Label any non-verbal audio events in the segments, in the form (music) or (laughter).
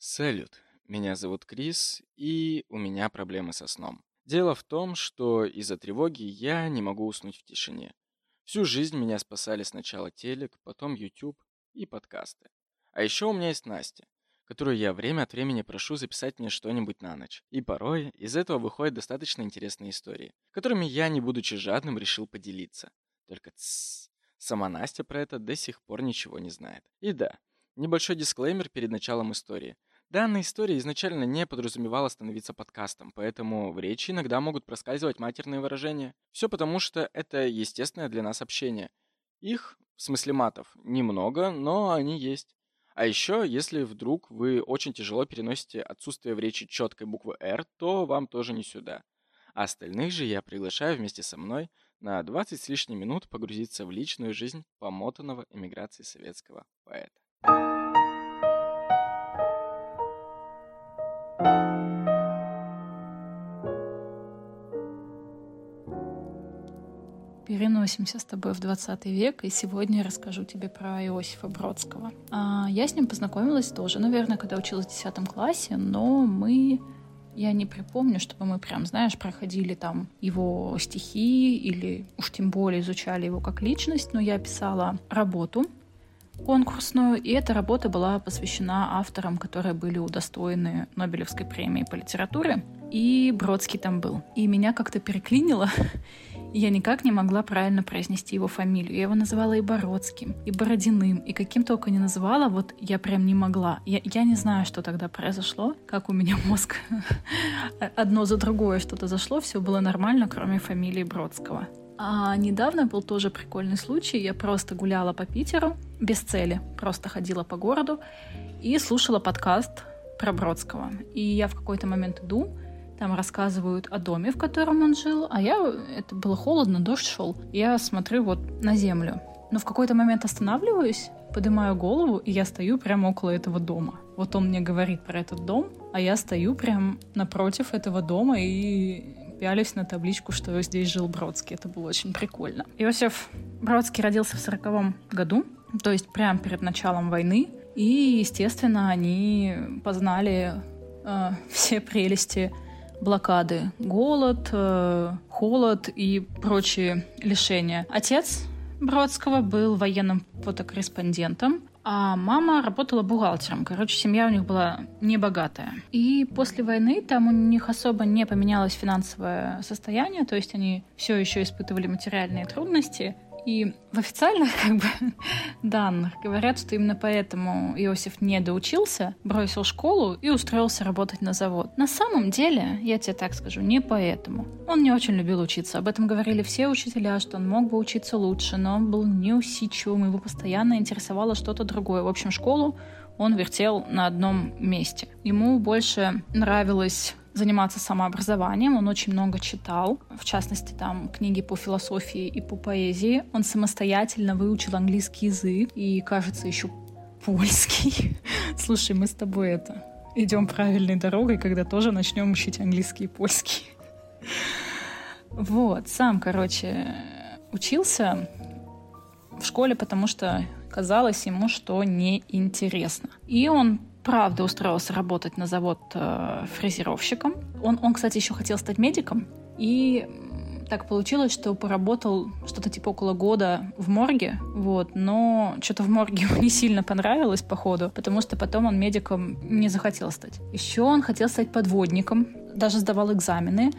Салют, меня зовут Крис, и у меня проблемы со сном. Дело в том, что из-за тревоги я не могу уснуть в тишине. Всю жизнь меня спасали сначала телек, потом YouTube и подкасты. А еще у меня есть Настя, которую я время от времени прошу записать мне что-нибудь на ночь. И порой из этого выходят достаточно интересные истории, которыми я, не будучи жадным, решил поделиться. Только тссс, сама Настя про это до сих пор ничего не знает. И да, небольшой дисклеймер перед началом истории – Данная история изначально не подразумевала становиться подкастом, поэтому в речи иногда могут проскальзывать матерные выражения. Все потому, что это естественное для нас общение. Их, в смысле матов, немного, но они есть. А еще, если вдруг вы очень тяжело переносите отсутствие в речи четкой буквы «Р», то вам тоже не сюда. А остальных же я приглашаю вместе со мной на 20 с лишним минут погрузиться в личную жизнь помотанного эмиграции советского поэта. Переносимся с тобой в 20 век, и сегодня я расскажу тебе про Иосифа Бродского. А, я с ним познакомилась тоже, наверное, когда училась в 10 классе, но мы я не припомню, чтобы мы прям, знаешь, проходили там его стихи или уж тем более изучали его как личность, но я писала работу конкурсную, и эта работа была посвящена авторам, которые были удостоены Нобелевской премии по литературе. И Бродский там был. И меня как-то переклинило, (laughs) я никак не могла правильно произнести его фамилию. Я его называла и Бородским, и Бородиным, и каким только не называла, вот я прям не могла. Я, я не знаю, что тогда произошло, как у меня мозг (laughs) одно за другое что-то зашло, все было нормально, кроме фамилии Бродского. А недавно был тоже прикольный случай. Я просто гуляла по Питеру без цели, просто ходила по городу и слушала подкаст про Бродского. И я в какой-то момент иду, там рассказывают о доме, в котором он жил, а я, это было холодно, дождь шел. Я смотрю вот на землю. Но в какой-то момент останавливаюсь, поднимаю голову, и я стою прямо около этого дома. Вот он мне говорит про этот дом, а я стою прям напротив этого дома и пялись на табличку, что здесь жил Бродский. Это было очень прикольно. Иосиф Бродский родился в сороковом году, то есть прямо перед началом войны. И, естественно, они познали э, (laughs) все прелести блокады. Голод, э, холод и прочие лишения. Отец Бродского был военным фотокорреспондентом, а мама работала бухгалтером. Короче, семья у них была небогатая. И после войны там у них особо не поменялось финансовое состояние, то есть они все еще испытывали материальные трудности. И в официальных (laughs) как бы, данных говорят, что именно поэтому Иосиф не доучился, бросил школу и устроился работать на завод. На самом деле, я тебе так скажу, не поэтому. Он не очень любил учиться. Об этом говорили все учителя, что он мог бы учиться лучше, но он был неусидчивым, его постоянно интересовало что-то другое. В общем, школу он вертел на одном месте. Ему больше нравилось заниматься самообразованием, он очень много читал, в частности, там книги по философии и по поэзии. Он самостоятельно выучил английский язык и, кажется, еще польский. (laughs) Слушай, мы с тобой это идем правильной дорогой, когда тоже начнем учить английский и польский. (laughs) Вот, сам, короче, учился в школе, потому что казалось ему, что неинтересно. И он правда устроился работать на завод э, фрезеровщиком. Он, он, кстати, еще хотел стать медиком. И так получилось, что поработал что-то типа около года в морге, вот, но что-то в морге (laughs) ему не сильно понравилось, походу, потому что потом он медиком не захотел стать. Еще он хотел стать подводником, даже сдавал экзамены,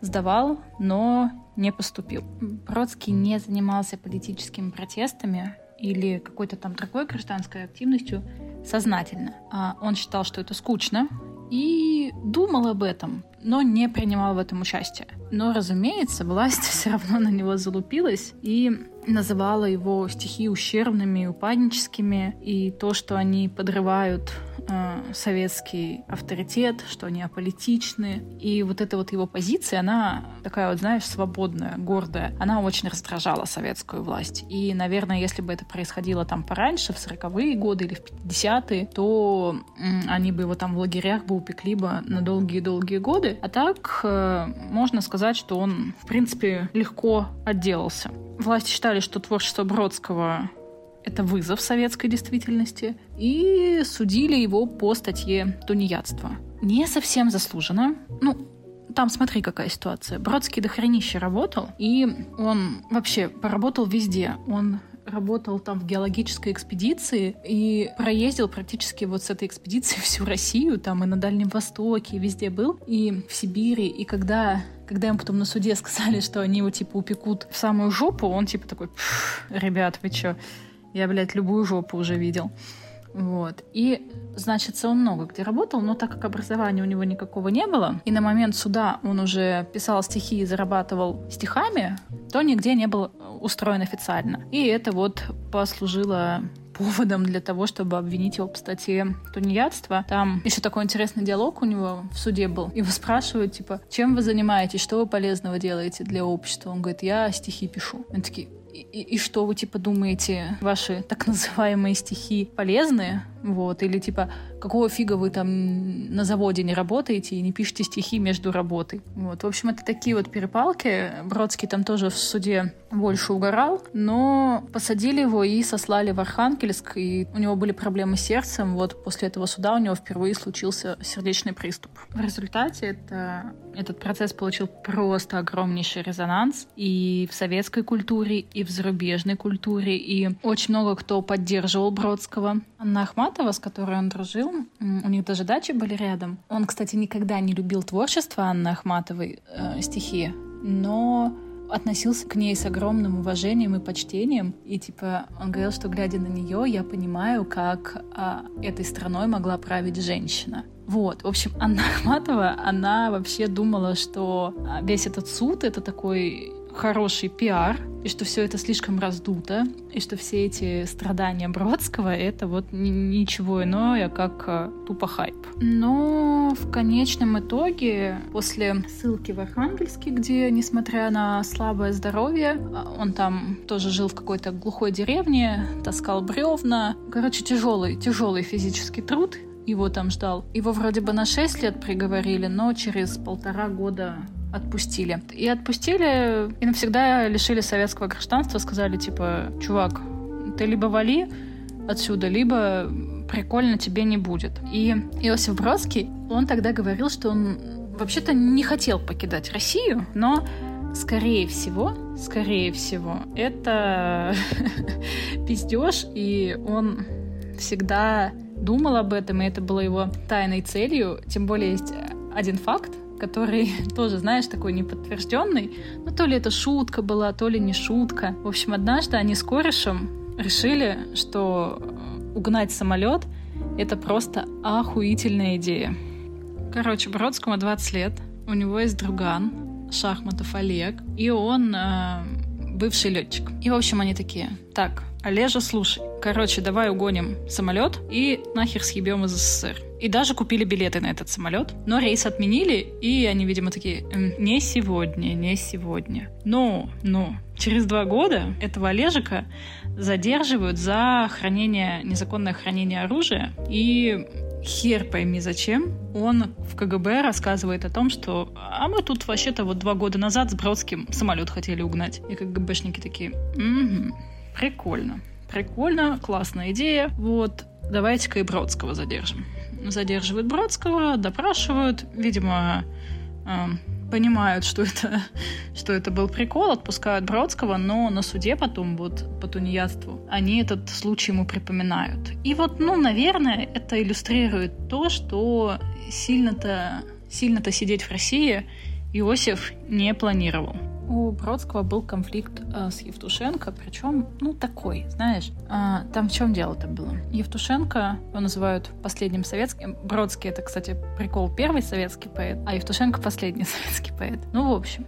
сдавал, но не поступил. Бродский не занимался политическими протестами, или какой-то там другой гражданской активностью сознательно. А он считал, что это скучно, и думал об этом, но не принимал в этом участие. Но, разумеется, власть (laughs) все равно на него залупилась и называла его стихи ущербными и упадническими, и то, что они подрывают э, советский авторитет, что они аполитичны. И вот эта вот его позиция, она такая вот, знаешь, свободная, гордая. Она очень раздражала советскую власть. И, наверное, если бы это происходило там пораньше, в 40-е годы или в 50-е, то э, они бы его там в лагерях бы упекли бы на долгие-долгие годы. А так э, можно сказать, что он, в принципе, легко отделался. Власти считали, что творчество Бродского это вызов советской действительности, и судили его по статье «Тунеядство». Не совсем заслуженно. Ну, там смотри, какая ситуация. Бродский до хранища работал, и он вообще поработал везде. Он работал там в геологической экспедиции и проездил практически вот с этой экспедицией (laughs) всю Россию, там и на Дальнем Востоке, и везде был, и в Сибири. И когда когда им потом на суде (laughs) сказали, что они его, типа, упекут в самую жопу, он, типа, такой, ребят, вы чё, я, блядь, любую жопу уже видел. Вот. И, значит, он много где работал, но так как образования у него никакого не было, и на момент суда он уже писал стихи и зарабатывал стихами, то нигде не был устроен официально. И это вот послужило поводом для того, чтобы обвинить его по статье тунеядства. Там еще такой интересный диалог у него в суде был. Его спрашивают, типа, чем вы занимаетесь, что вы полезного делаете для общества? Он говорит, я стихи пишу. Они такие, и, и что вы, типа, думаете, ваши так называемые стихи полезные? Вот, или типа, какого фига вы там на заводе не работаете и не пишете стихи между работой? Вот, в общем, это такие вот перепалки. Бродский там тоже в суде больше угорал, но посадили его и сослали в Архангельск, и у него были проблемы с сердцем. Вот после этого суда у него впервые случился сердечный приступ. В результате это, этот процесс получил просто огромнейший резонанс и в советской культуре, и в зарубежной культуре, и очень много кто поддерживал Бродского. Анна Ахматова, с которой он дружил, у них даже дачи были рядом. Он, кстати, никогда не любил творчество Анны Ахматовой, э, стихи, но относился к ней с огромным уважением и почтением. И типа он говорил, что глядя на нее, я понимаю, как а, этой страной могла править женщина. Вот, в общем, Анна Ахматова, она вообще думала, что а, весь этот суд — это такой хороший пиар, и что все это слишком раздуто, и что все эти страдания Бродского — это вот ничего иное, как э, тупо хайп. Но в конечном итоге, после ссылки в Архангельске, где, несмотря на слабое здоровье, а, он там тоже жил в какой-то глухой деревне, таскал бревна. Короче, тяжелый, тяжелый физический труд, его там ждал. Его вроде бы на 6 лет приговорили, но через полтора года отпустили. И отпустили, и навсегда лишили советского гражданства, сказали, типа, чувак, ты либо вали отсюда, либо прикольно тебе не будет. И Иосиф Бродский, он тогда говорил, что он вообще-то не хотел покидать Россию, но скорее всего, скорее всего, это (laughs) пиздеж, и он всегда думал об этом, и это было его тайной целью. Тем более есть один факт, который (laughs) тоже, знаешь, такой неподтвержденный. Ну, то ли это шутка была, то ли не шутка. В общем, однажды они с корешем решили, что э, угнать самолет — это просто охуительная идея. Короче, Бродскому 20 лет, у него есть друган, Шахматов Олег, и он э, бывший летчик. И, в общем, они такие, так, Олежа, слушай, короче, давай угоним самолет и нахер съебем из СССР. И даже купили билеты на этот самолет. Но рейс отменили, и они, видимо, такие, не сегодня, не сегодня. Но, но, через два года этого Олежика задерживают за хранение, незаконное хранение оружия. И хер пойми зачем, он в КГБ рассказывает о том, что а мы тут вообще-то вот два года назад с Бродским самолет хотели угнать. И КГБшники такие, угу, прикольно, прикольно, классная идея, вот, давайте-ка и Бродского задержим задерживают Бродского, допрашивают, видимо, э, понимают, что это, (laughs) что это был прикол, отпускают Бродского, но на суде потом вот по тунеядству они этот случай ему припоминают. И вот, ну, наверное, это иллюстрирует то, что сильно-то сильно-то сидеть в России Иосиф не планировал. У Бродского был конфликт э, с Евтушенко, причем, ну, такой, знаешь. А, там в чем дело-то было? Евтушенко, его называют последним советским. Бродский — это, кстати, прикол, первый советский поэт, а Евтушенко — последний (laughs) советский поэт. Ну, в общем,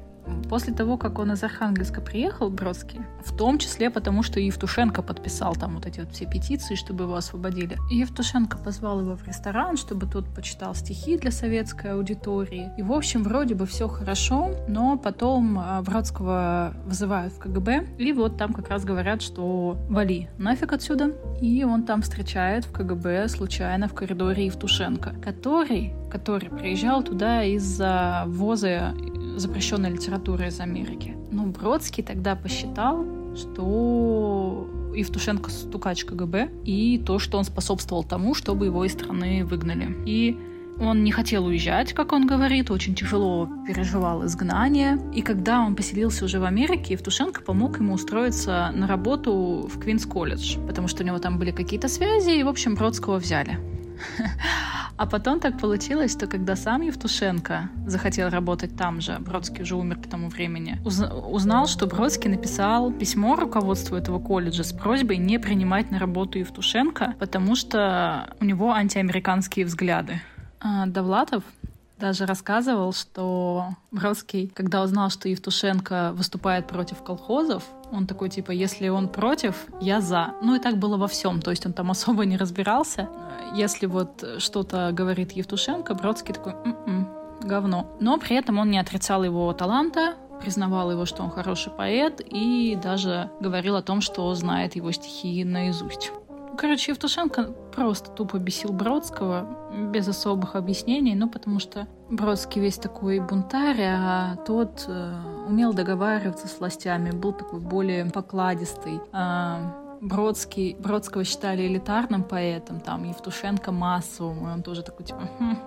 После того, как он из Архангельска приехал, Бродский, в том числе потому, что Евтушенко подписал там вот эти вот все петиции, чтобы его освободили. Евтушенко позвал его в ресторан, чтобы тот почитал стихи для советской аудитории. И, в общем, вроде бы все хорошо, но потом а, Бродского вызывают в КГБ, и вот там как раз говорят, что вали нафиг отсюда. И он там встречает в КГБ случайно в коридоре Евтушенко, который, который приезжал туда из-за ввоза запрещенной литературы из Америки. Ну, Бродский тогда посчитал, что Евтушенко стукач КГБ, и то, что он способствовал тому, чтобы его из страны выгнали. И он не хотел уезжать, как он говорит, очень тяжело переживал изгнание. И когда он поселился уже в Америке, Евтушенко помог ему устроиться на работу в Квинс колледж, потому что у него там были какие-то связи, и, в общем, Бродского взяли. А потом так получилось, что когда сам Евтушенко захотел работать там же, Бродский уже умер к тому времени, узнал, что Бродский написал письмо руководству этого колледжа с просьбой не принимать на работу Евтушенко, потому что у него антиамериканские взгляды. А, Довлатов даже рассказывал, что Бродский, когда узнал, что Евтушенко выступает против колхозов, он такой, типа, если он против, я за. Ну и так было во всем, то есть он там (laughs) особо не разбирался. Если вот что-то говорит Евтушенко, Бродский такой, м-м, говно. Но при этом он не отрицал его таланта, признавал его, что он хороший поэт, и даже говорил о том, что знает его стихи наизусть. Короче, Евтушенко просто тупо бесил Бродского, без особых объяснений, ну, потому что Бродский весь такой бунтарь, а тот э, умел договариваться с властями, был такой более покладистый. А, Бродский, Бродского считали элитарным поэтом, там Евтушенко массовым, и он тоже такой, типа, хм,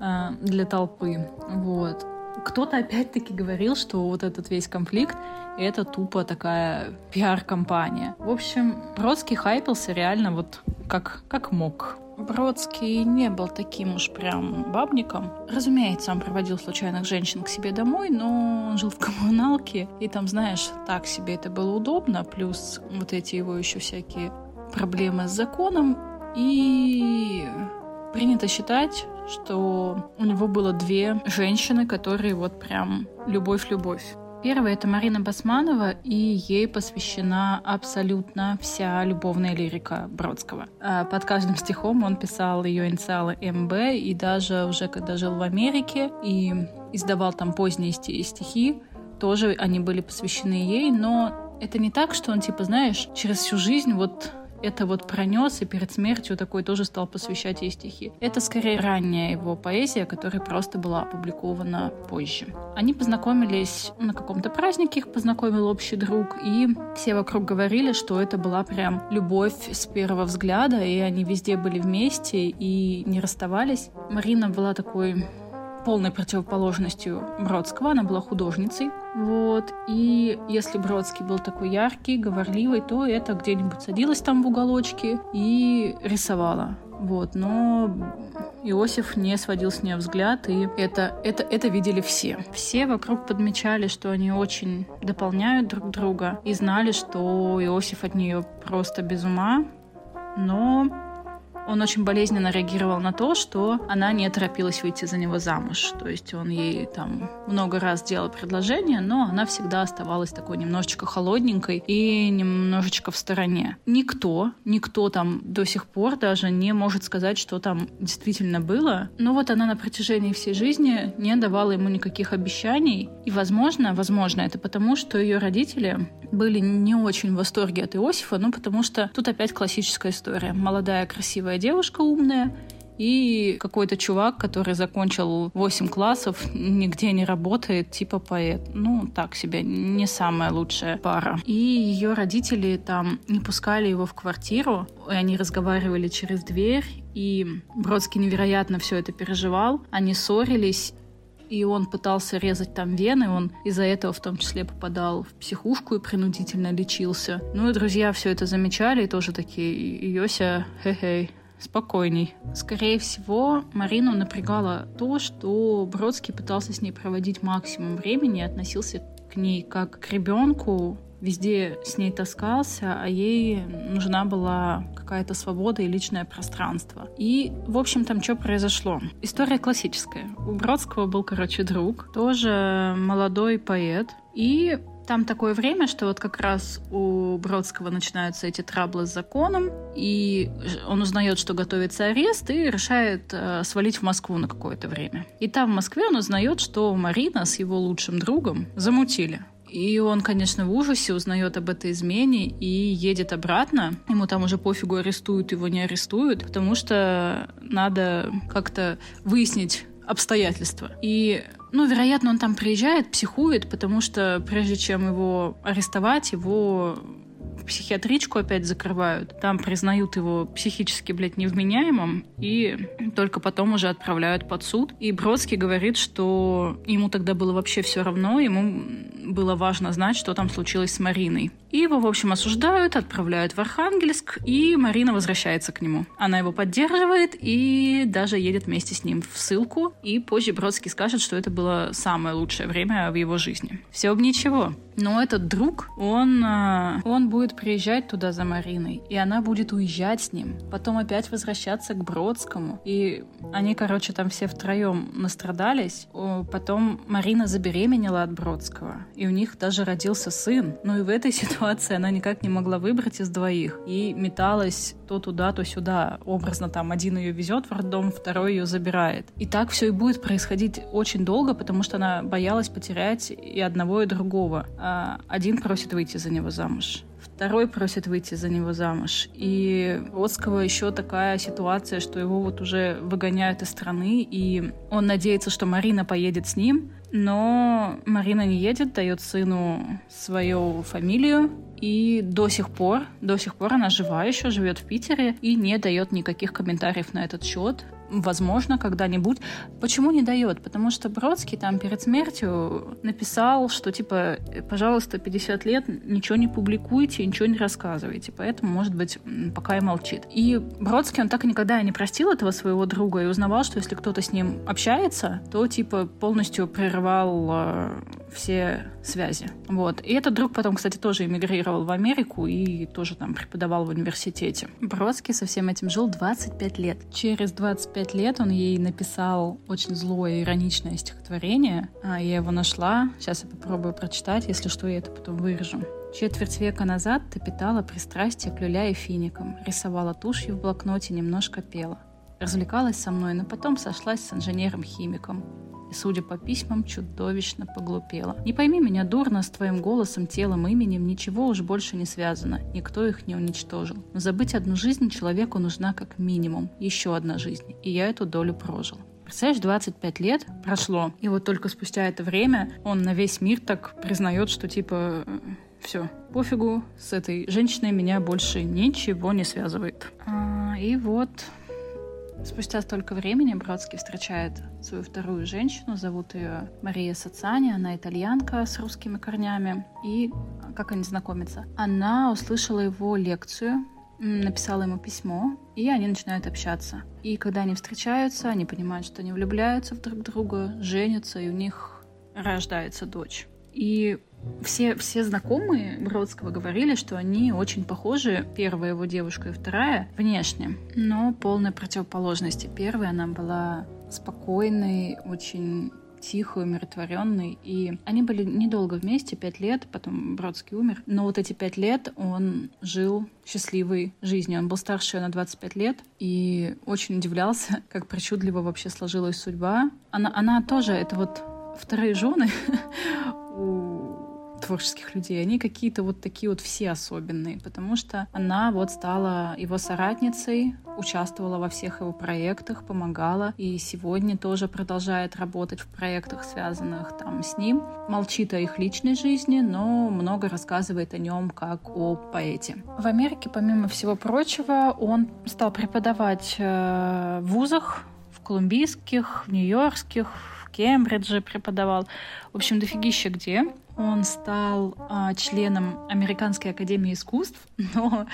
э, для толпы, вот. Кто-то опять-таки говорил, что вот этот весь конфликт это тупо такая пиар-компания. В общем, Бродский хайпился реально вот как, как мог. Бродский не был таким уж прям бабником. Разумеется, он проводил случайных женщин к себе домой, но он жил в коммуналке, и там, знаешь, так себе это было удобно, плюс вот эти его еще всякие проблемы с законом, и принято считать, что у него было две женщины, которые вот прям любовь-любовь. Первая — это Марина Басманова, и ей посвящена абсолютно вся любовная лирика Бродского. А под каждым стихом он писал ее инициалы МБ, и даже уже когда жил в Америке и издавал там поздние стихи, тоже они были посвящены ей, но это не так, что он, типа, знаешь, через всю жизнь вот это вот пронес, и перед смертью такой тоже стал посвящать ей стихи. Это скорее ранняя его поэзия, которая просто была опубликована позже. Они познакомились на каком-то празднике, их познакомил общий друг, и все вокруг говорили, что это была прям любовь с первого взгляда, и они везде были вместе и не расставались. Марина была такой полной противоположностью Бродского. Она была художницей. Вот. И если Бродский был такой яркий, говорливый, то это где-нибудь садилась там в уголочке и рисовала. Вот. Но Иосиф не сводил с нее взгляд, и это, это, это видели все. Все вокруг подмечали, что они очень дополняют друг друга, и знали, что Иосиф от нее просто без ума, но он очень болезненно реагировал на то, что она не торопилась выйти за него замуж. То есть он ей там много раз делал предложение, но она всегда оставалась такой немножечко холодненькой и немножечко в стороне. Никто, никто там до сих пор даже не может сказать, что там действительно было. Но вот она на протяжении всей жизни не давала ему никаких обещаний. И, возможно, возможно, это потому, что ее родители были не очень в восторге от Иосифа, ну, потому что тут опять классическая история. Молодая, красивая девушка умная, и какой-то чувак, который закончил 8 классов, нигде не работает, типа поэт. Ну, так себе, не самая лучшая пара. И ее родители там не пускали его в квартиру, и они разговаривали через дверь, и Бродский невероятно все это переживал. Они ссорились, и он пытался резать там вены, он из-за этого в том числе попадал в психушку и принудительно лечился. Ну и друзья все это замечали и тоже такие, Йося, хе-хей, спокойней. Скорее всего, Марину напрягало то, что Бродский пытался с ней проводить максимум времени и относился к ней как к ребенку, везде с ней таскался, а ей нужна была какая-то свобода и личное пространство. И, в общем, там что произошло? История классическая. У Бродского был, короче, друг, тоже молодой поэт, и там такое время, что вот как раз у Бродского начинаются эти траблы с законом, и он узнает, что готовится арест, и решает э, свалить в Москву на какое-то время. И там в Москве он узнает, что Марина с его лучшим другом замутили. И он, конечно, в ужасе узнает об этой измене и едет обратно. Ему там уже пофигу, арестуют его, не арестуют, потому что надо как-то выяснить, обстоятельства. И ну, вероятно, он там приезжает, психует, потому что прежде чем его арестовать, его психиатричку опять закрывают. Там признают его психически, блядь, невменяемым и только потом уже отправляют под суд. И Бродский говорит, что ему тогда было вообще все равно, ему было важно знать, что там случилось с Мариной. Его, в общем, осуждают, отправляют в Архангельск, и Марина возвращается к нему. Она его поддерживает и даже едет вместе с ним в ссылку. И позже Бродский скажет, что это было самое лучшее время в его жизни. Все бы ничего. Но этот друг, он, а, он будет приезжать туда за Мариной, и она будет уезжать с ним, потом опять возвращаться к Бродскому. И они, короче, там все втроем настрадались. Потом Марина забеременела от Бродского, и у них даже родился сын. Ну и в этой ситуации она никак не могла выбрать из двоих, и металась то туда, то сюда. Образно там один ее везет в роддом, второй ее забирает. И так все и будет происходить очень долго, потому что она боялась потерять и одного, и другого. А один просит выйти за него замуж второй просит выйти за него замуж. И Родского еще такая ситуация, что его вот уже выгоняют из страны, и он надеется, что Марина поедет с ним, но Марина не едет, дает сыну свою фамилию, и до сих пор, до сих пор она жива еще, живет в Питере и не дает никаких комментариев на этот счет возможно, когда-нибудь. Почему не дает? Потому что Бродский там перед смертью написал, что типа, пожалуйста, 50 лет ничего не публикуйте, ничего не рассказывайте. Поэтому, может быть, пока и молчит. И Бродский, он так и никогда не простил этого своего друга и узнавал, что если кто-то с ним общается, то типа полностью прерывал э, все связи. Вот. И этот друг потом, кстати, тоже эмигрировал в Америку и тоже там преподавал в университете. Бродский со всем этим жил 25 лет. Через 25 лет он ей написал очень злое, ироничное стихотворение. А я его нашла. Сейчас я попробую прочитать. Если что, я это потом вырежу. Четверть века назад ты питала пристрастие к люля и финикам, рисовала тушью в блокноте, немножко пела. Развлекалась со мной, но потом сошлась с инженером-химиком и, судя по письмам, чудовищно поглупела. Не пойми меня дурно, с твоим голосом, телом, именем ничего уж больше не связано, никто их не уничтожил. Но забыть одну жизнь человеку нужна как минимум еще одна жизнь, и я эту долю прожил. Представляешь, 25 лет прошло, и вот только спустя это время он на весь мир так признает, что типа все, пофигу, с этой женщиной меня больше ничего не связывает. А, и вот Спустя столько времени Бродский встречает свою вторую женщину, зовут ее Мария Сацани, она итальянка с русскими корнями. И как они знакомятся? Она услышала его лекцию, написала ему письмо, и они начинают общаться. И когда они встречаются, они понимают, что они влюбляются в друг друга, женятся, и у них рождается дочь. И все, все знакомые Бродского говорили, что они очень похожи, первая его девушка и вторая, внешне, но полной противоположности. Первая, она была спокойной, очень тихой, умиротворенной. И они были недолго вместе, пять лет, потом Бродский умер. Но вот эти пять лет он жил счастливой жизнью. Он был старше на 25 лет и очень удивлялся, (laughs) как причудливо вообще сложилась судьба. Она, она тоже, это вот вторые жены (laughs) творческих людей, они какие-то вот такие вот все особенные, потому что она вот стала его соратницей, участвовала во всех его проектах, помогала, и сегодня тоже продолжает работать в проектах, связанных там с ним. Молчит о их личной жизни, но много рассказывает о нем как о поэте. В Америке, помимо всего прочего, он стал преподавать э, в вузах, в колумбийских, в нью-йоркских, в Кембридже преподавал. В общем, дофигища где. Он стал а, членом Американской академии искусств, (laughs) но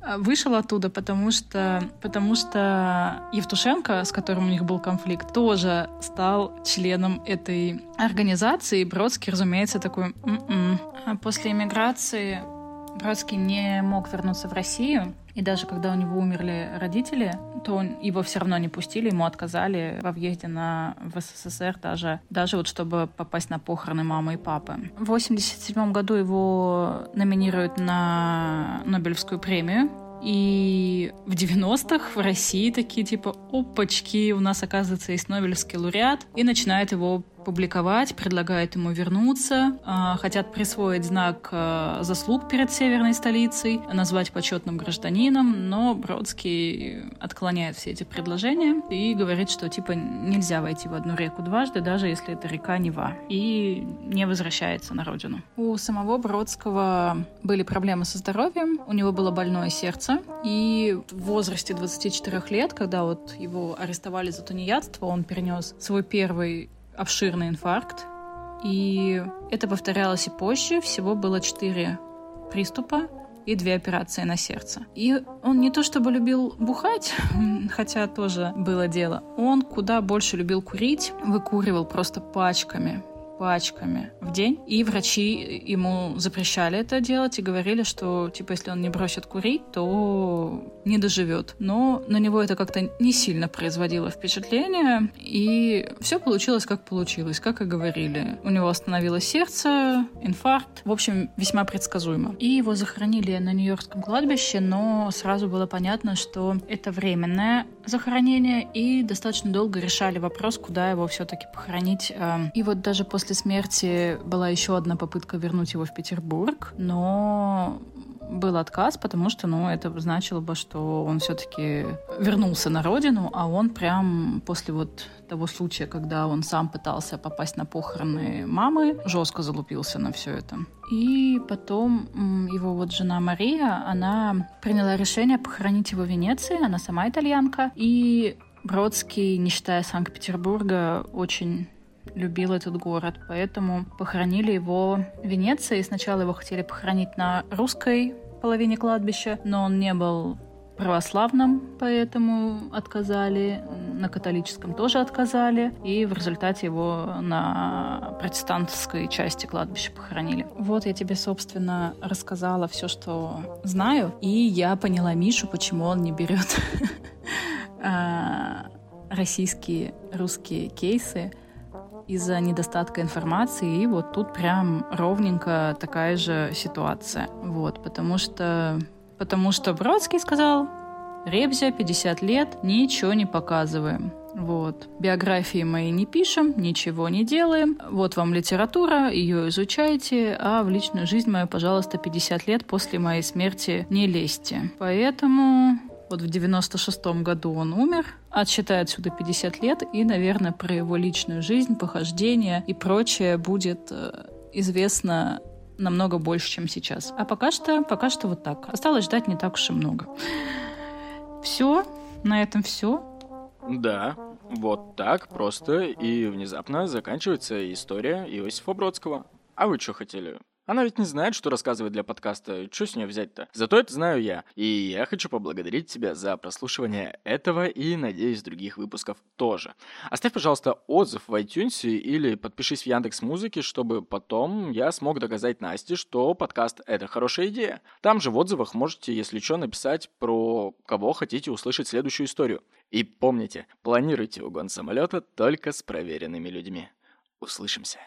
а, вышел оттуда, потому что, потому что Евтушенко, с которым у них был конфликт, тоже стал членом этой организации. Бродский, разумеется, такой... М-м". А после иммиграции Бродский не мог вернуться в Россию, и даже когда у него умерли родители, то его все равно не пустили, ему отказали во въезде на, в СССР даже, даже вот чтобы попасть на похороны мамы и папы. В 87 году его номинируют на Нобелевскую премию, и в 90-х в России такие типа, опачки, у нас, оказывается, есть Нобелевский лауреат, и начинают его публиковать, предлагают ему вернуться, а, хотят присвоить знак а, заслуг перед северной столицей, назвать почетным гражданином, но Бродский отклоняет все эти предложения и говорит, что типа нельзя войти в одну реку дважды, даже если это река Нева, и не возвращается на родину. У самого Бродского были проблемы со здоровьем, у него было больное сердце, и в возрасте 24 лет, когда вот его арестовали за тунеядство, он перенес свой первый обширный инфаркт. И это повторялось и позже. Всего было четыре приступа и две операции на сердце. И он не то чтобы любил бухать, (laughs) хотя тоже было дело. Он куда больше любил курить, выкуривал просто пачками пачками в день. И врачи ему запрещали это делать и говорили, что, типа, если он не бросит курить, то не доживет. Но на него это как-то не сильно производило впечатление, и все получилось, как получилось, как и говорили. У него остановилось сердце, инфаркт. В общем, весьма предсказуемо. И его захоронили на Нью-Йоркском кладбище, но сразу было понятно, что это временное захоронение, и достаточно долго решали вопрос, куда его все-таки похоронить. Эм, и вот даже после смерти была еще одна попытка вернуть его в Петербург, но был отказ, потому что, ну, это значило бы, что он все-таки вернулся на родину, а он прям после вот того случая, когда он сам пытался попасть на похороны мамы, жестко залупился на все это. И потом его вот жена Мария, она приняла решение похоронить его в Венеции, она сама итальянка, и Бродский, не считая Санкт-Петербурга, очень любил этот город, поэтому похоронили его в Венеции. Сначала его хотели похоронить на русской половине кладбища, но он не был православным, поэтому отказали, на католическом тоже отказали, и в результате его на протестантской части кладбища похоронили. Вот я тебе, собственно, рассказала все, что знаю, и я поняла Мишу, почему он не берет (laughs) а, российские, русские кейсы, из-за недостатка информации, и вот тут прям ровненько такая же ситуация. Вот, потому что, потому что Бродский сказал, Ребзя, 50 лет, ничего не показываем. Вот. Биографии мои не пишем, ничего не делаем. Вот вам литература, ее изучайте, а в личную жизнь мою, пожалуйста, 50 лет после моей смерти не лезьте. Поэтому вот в 96-м году он умер, отсчитай отсюда 50 лет, и, наверное, про его личную жизнь, похождения и прочее будет э, известно намного больше, чем сейчас. А пока что, пока что вот так. Осталось ждать не так уж и много. Все, на этом все. Да, вот так просто и внезапно заканчивается история Иосифа Бродского. А вы что хотели? Она ведь не знает, что рассказывать для подкаста. Что с нее взять-то? Зато это знаю я. И я хочу поблагодарить тебя за прослушивание этого и, надеюсь, других выпусков тоже. Оставь, пожалуйста, отзыв в iTunes или подпишись в Яндекс Музыке, чтобы потом я смог доказать Насте, что подкаст — это хорошая идея. Там же в отзывах можете, если что, написать про кого хотите услышать следующую историю. И помните, планируйте угон самолета только с проверенными людьми. Услышимся.